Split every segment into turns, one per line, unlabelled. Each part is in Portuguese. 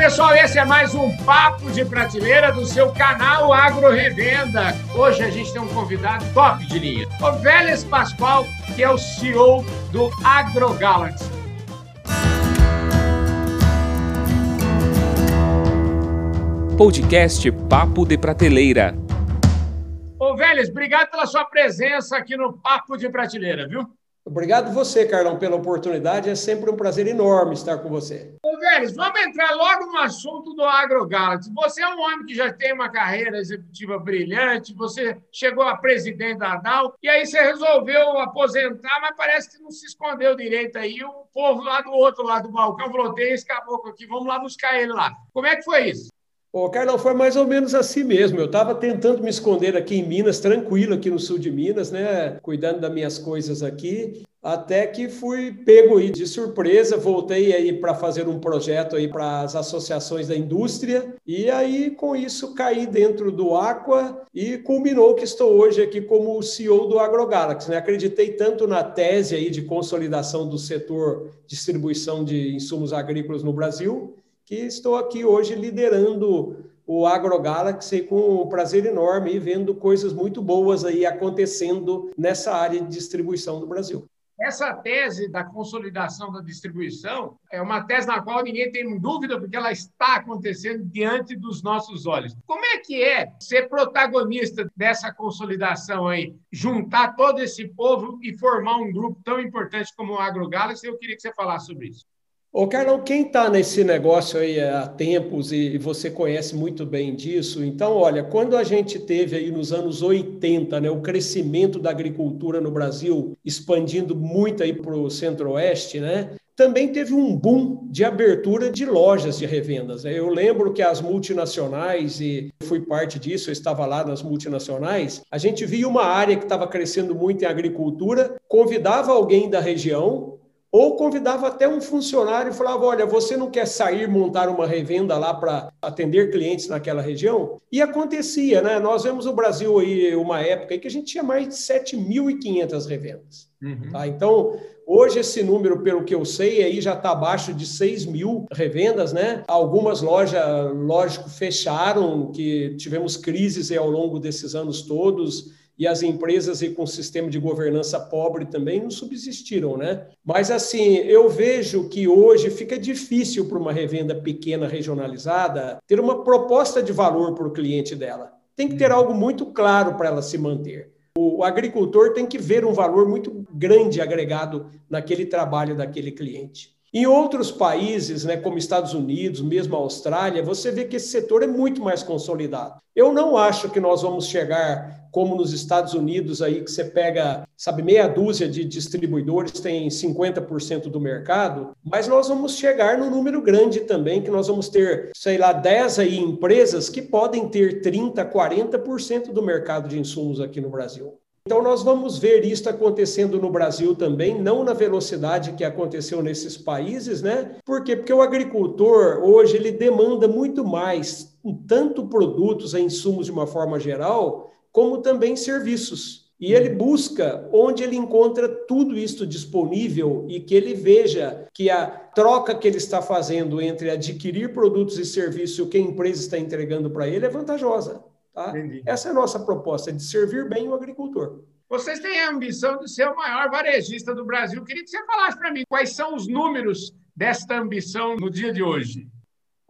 pessoal, esse é mais um Papo de Prateleira do seu canal Agro Revenda. Hoje a gente tem um convidado top de linha, o Vélez Pascoal, que é o CEO do AgroGalaxy.
Podcast Papo de Prateleira.
Ô Vélez, obrigado pela sua presença aqui no Papo de Prateleira, viu?
Obrigado você, Carlão, pela oportunidade. É sempre um prazer enorme estar com você.
Ô, Vélez, vamos entrar logo no assunto do AgroGalaxy. Você é um homem que já tem uma carreira executiva brilhante, você chegou a presidente da DAO, e aí você resolveu aposentar, mas parece que não se escondeu direito aí. O povo lá do outro lado do balcão falou: tem esse caboclo aqui, vamos lá buscar ele lá. Como é que foi isso?
Ô, Carlão, foi mais ou menos assim mesmo. Eu estava tentando me esconder aqui em Minas, tranquilo aqui no sul de Minas, né? Cuidando das minhas coisas aqui. Até que fui pego aí de surpresa, voltei aí para fazer um projeto aí para as associações da indústria e aí com isso caí dentro do Aqua e culminou que estou hoje aqui como CEO do AgroGalaxy. Né? Acreditei tanto na tese aí de consolidação do setor distribuição de insumos agrícolas no Brasil que estou aqui hoje liderando o AgroGalaxy com um prazer enorme e vendo coisas muito boas aí acontecendo nessa área de distribuição do Brasil.
Essa tese da consolidação da distribuição é uma tese na qual ninguém tem dúvida, porque ela está acontecendo diante dos nossos olhos. Como é que é ser protagonista dessa consolidação aí? Juntar todo esse povo e formar um grupo tão importante como o AgroGalaxy? Eu queria que você falasse sobre isso.
Ô, Carlão, quem está nesse negócio aí há tempos e você conhece muito bem disso, então, olha, quando a gente teve aí nos anos 80, né, o crescimento da agricultura no Brasil expandindo muito aí para o centro-oeste, né, também teve um boom de abertura de lojas de revendas. Né? Eu lembro que as multinacionais, e fui parte disso, eu estava lá nas multinacionais, a gente via uma área que estava crescendo muito em agricultura, convidava alguém da região, ou convidava até um funcionário e falava: Olha, você não quer sair montar uma revenda lá para atender clientes naquela região? E acontecia, né? Nós vemos o Brasil aí uma época em que a gente tinha mais de 7.500 revendas. Uhum. Tá? Então, hoje esse número, pelo que eu sei, aí já está abaixo de 6 mil revendas, né? Algumas lojas, lógico, fecharam, que tivemos crises ao longo desses anos todos e as empresas e com sistema de governança pobre também não subsistiram, né? Mas assim, eu vejo que hoje fica difícil para uma revenda pequena regionalizada ter uma proposta de valor para o cliente dela. Tem que ter uhum. algo muito claro para ela se manter. O agricultor tem que ver um valor muito grande agregado naquele trabalho daquele cliente. Em outros países, né, como Estados Unidos, mesmo a Austrália, você vê que esse setor é muito mais consolidado. Eu não acho que nós vamos chegar como nos Estados Unidos aí que você pega, sabe, meia dúzia de distribuidores tem 50% do mercado, mas nós vamos chegar no número grande também, que nós vamos ter, sei lá, 10 aí empresas que podem ter 30, 40% do mercado de insumos aqui no Brasil. Então, nós vamos ver isso acontecendo no Brasil também, não na velocidade que aconteceu nesses países, né? Por quê? Porque o agricultor, hoje, ele demanda muito mais, tanto produtos e insumos de uma forma geral, como também serviços. E ele busca onde ele encontra tudo isso disponível e que ele veja que a troca que ele está fazendo entre adquirir produtos e serviços e o que a empresa está entregando para ele é vantajosa. Tá? Essa é a nossa proposta, de servir bem o agricultor.
Vocês têm a ambição de ser o maior varejista do Brasil. Queria que você falasse para mim quais são os números desta ambição no dia de hoje.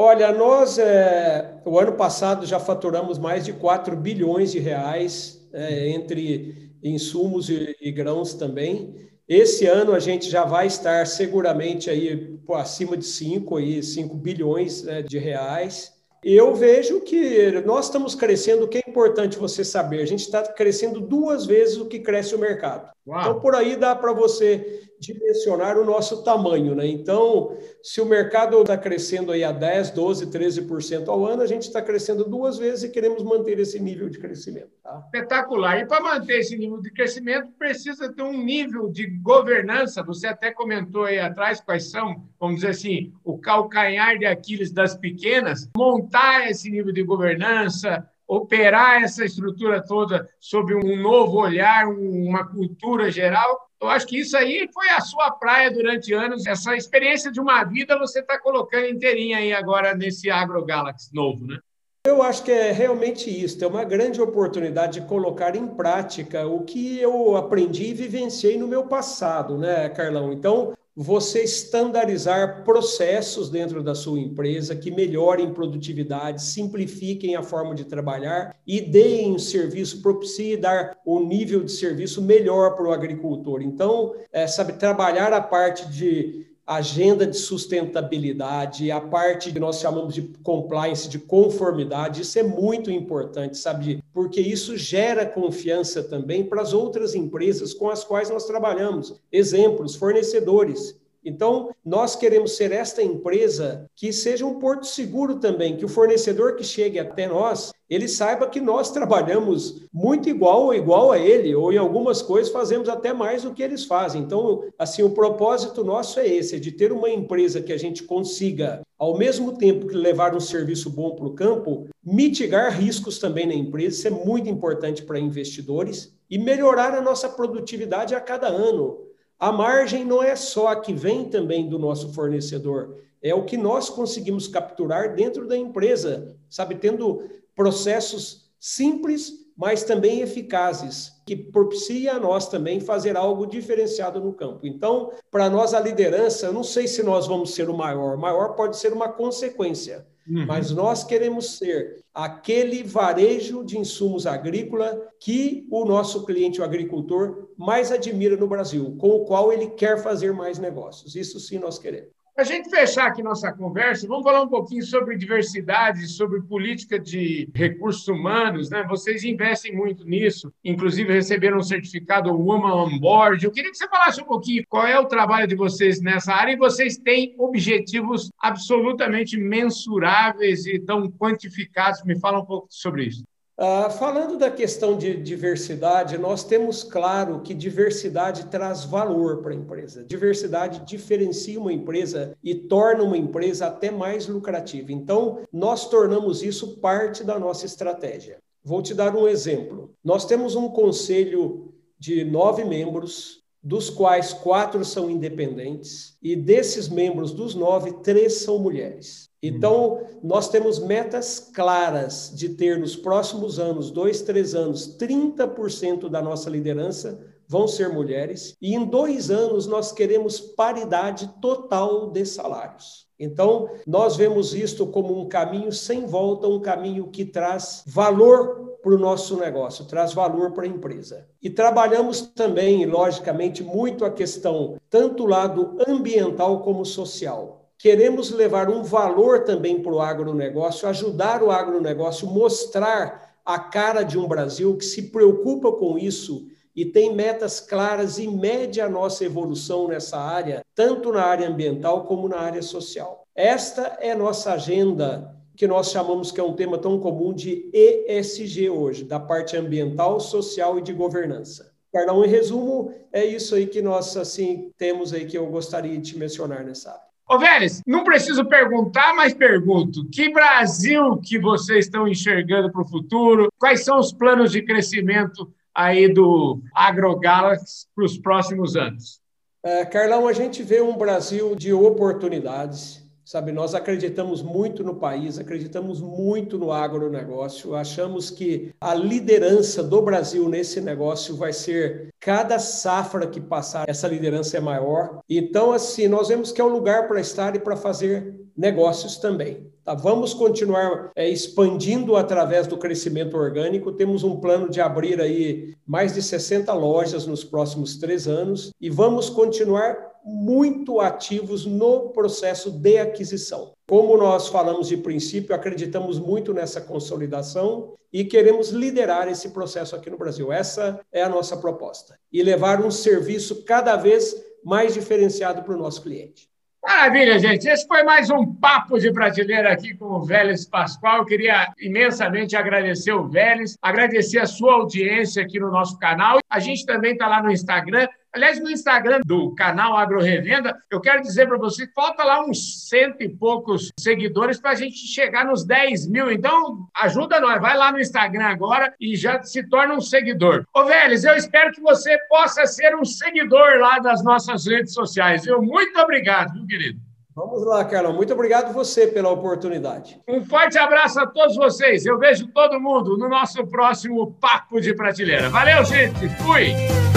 Olha, nós, é, o ano passado, já faturamos mais de 4 bilhões de reais é, entre insumos e, e, grãos também. Esse ano a gente já vai estar seguramente aí acima de 5, aí, 5 bilhões né, de reais. Eu vejo que nós estamos crescendo, o que é importante você saber, a gente está crescendo duas vezes o que cresce o mercado. Uau. Então, por aí dá para você dimensionar o nosso tamanho, né? Então, se o mercado está crescendo aí a 10, 12, 13% ao ano, a gente está crescendo duas vezes e queremos manter esse nível de crescimento. Tá?
Espetacular. E para manter esse nível de crescimento, precisa ter um nível de governança. Você até comentou aí atrás quais são, vamos dizer assim, o calcanhar de Aquiles das pequenas. Montar esse nível de governança, operar essa estrutura toda sob um novo olhar, uma cultura geral. Eu acho que isso aí foi a sua praia durante anos. Essa experiência de uma vida você está colocando inteirinha aí agora nesse AgroGalaxy novo, né?
Eu acho que é realmente isso, é uma grande oportunidade de colocar em prática o que eu aprendi e vivenciei no meu passado, né, Carlão? Então, você estandarizar processos dentro da sua empresa que melhorem produtividade, simplifiquem a forma de trabalhar e deem um serviço, propicie dar o um nível de serviço melhor para o agricultor. Então, é, sabe, trabalhar a parte de agenda de sustentabilidade, a parte que nós chamamos de compliance, de conformidade, isso é muito importante, sabe? Porque isso gera confiança também para as outras empresas com as quais nós trabalhamos. Exemplos, fornecedores. Então, nós queremos ser esta empresa que seja um porto seguro também, que o fornecedor que chegue até nós, ele saiba que nós trabalhamos muito igual ou igual a ele, ou em algumas coisas fazemos até mais do que eles fazem. Então, assim, o propósito nosso é esse, é de ter uma empresa que a gente consiga, ao mesmo tempo que levar um serviço bom para o campo, mitigar riscos também na empresa, isso é muito importante para investidores, e melhorar a nossa produtividade a cada ano. A margem não é só a que vem também do nosso fornecedor, é o que nós conseguimos capturar dentro da empresa, sabe, tendo processos simples, mas também eficazes, que propicia a nós também fazer algo diferenciado no campo. Então, para nós a liderança, eu não sei se nós vamos ser o maior, o maior pode ser uma consequência, Uhum. Mas nós queremos ser aquele varejo de insumos agrícola que o nosso cliente, o agricultor, mais admira no Brasil, com o qual ele quer fazer mais negócios. Isso sim nós queremos.
Para a gente fechar aqui nossa conversa, vamos falar um pouquinho sobre diversidade, sobre política de recursos humanos. Né? Vocês investem muito nisso, inclusive receberam um certificado Woman on Board. Eu queria que você falasse um pouquinho qual é o trabalho de vocês nessa área e vocês têm objetivos absolutamente mensuráveis e tão quantificados. Me fala um pouco sobre isso.
Uh, falando da questão de diversidade, nós temos claro que diversidade traz valor para a empresa. Diversidade diferencia uma empresa e torna uma empresa até mais lucrativa. Então, nós tornamos isso parte da nossa estratégia. Vou te dar um exemplo. Nós temos um conselho de nove membros, dos quais quatro são independentes, e desses membros, dos nove, três são mulheres. Então, nós temos metas claras de ter nos próximos anos, dois, três anos, 30% da nossa liderança vão ser mulheres, e em dois anos nós queremos paridade total de salários. Então, nós vemos isto como um caminho sem volta, um caminho que traz valor para o nosso negócio, traz valor para a empresa. E trabalhamos também, logicamente, muito a questão, tanto lado ambiental como social queremos levar um valor também para o agronegócio, ajudar o agronegócio, mostrar a cara de um Brasil que se preocupa com isso e tem metas claras e mede a nossa evolução nessa área, tanto na área ambiental como na área social. Esta é nossa agenda que nós chamamos que é um tema tão comum de ESG hoje, da parte ambiental, social e de governança. Carlão, em resumo, é isso aí que nós assim temos aí que eu gostaria de mencionar nessa área.
Ô, Vélez, não preciso perguntar, mas pergunto: que Brasil que vocês estão enxergando para o futuro? Quais são os planos de crescimento aí do AgroGalaxy para os próximos anos?
É, Carlão, a gente vê um Brasil de oportunidades, Sabe, nós acreditamos muito no país, acreditamos muito no agronegócio, achamos que a liderança do Brasil nesse negócio vai ser cada safra que passar, essa liderança é maior. Então, assim, nós vemos que é um lugar para estar e para fazer negócios também. Tá? Vamos continuar é, expandindo através do crescimento orgânico. Temos um plano de abrir aí mais de 60 lojas nos próximos três anos e vamos continuar muito ativos no processo de aquisição. Como nós falamos de princípio, acreditamos muito nessa consolidação e queremos liderar esse processo aqui no Brasil. Essa é a nossa proposta. E levar um serviço cada vez mais diferenciado para o nosso cliente.
Maravilha, gente. Esse foi mais um Papo de Prateleira aqui com o Vélez Pascoal. Eu queria imensamente agradecer o Vélez, agradecer a sua audiência aqui no nosso canal. A gente também está lá no Instagram. Aliás, no Instagram do canal Agro Revenda, eu quero dizer para você que falta lá uns cento e poucos seguidores para a gente chegar nos 10 mil. Então, ajuda nós, vai lá no Instagram agora e já se torna um seguidor. Ô, Vélez, eu espero que você possa ser um seguidor lá das nossas redes sociais. Viu? Muito obrigado, meu querido.
Vamos lá, Carlão. Muito obrigado você pela oportunidade.
Um forte abraço a todos vocês. Eu vejo todo mundo no nosso próximo Papo de Prateleira. Valeu, gente. Fui.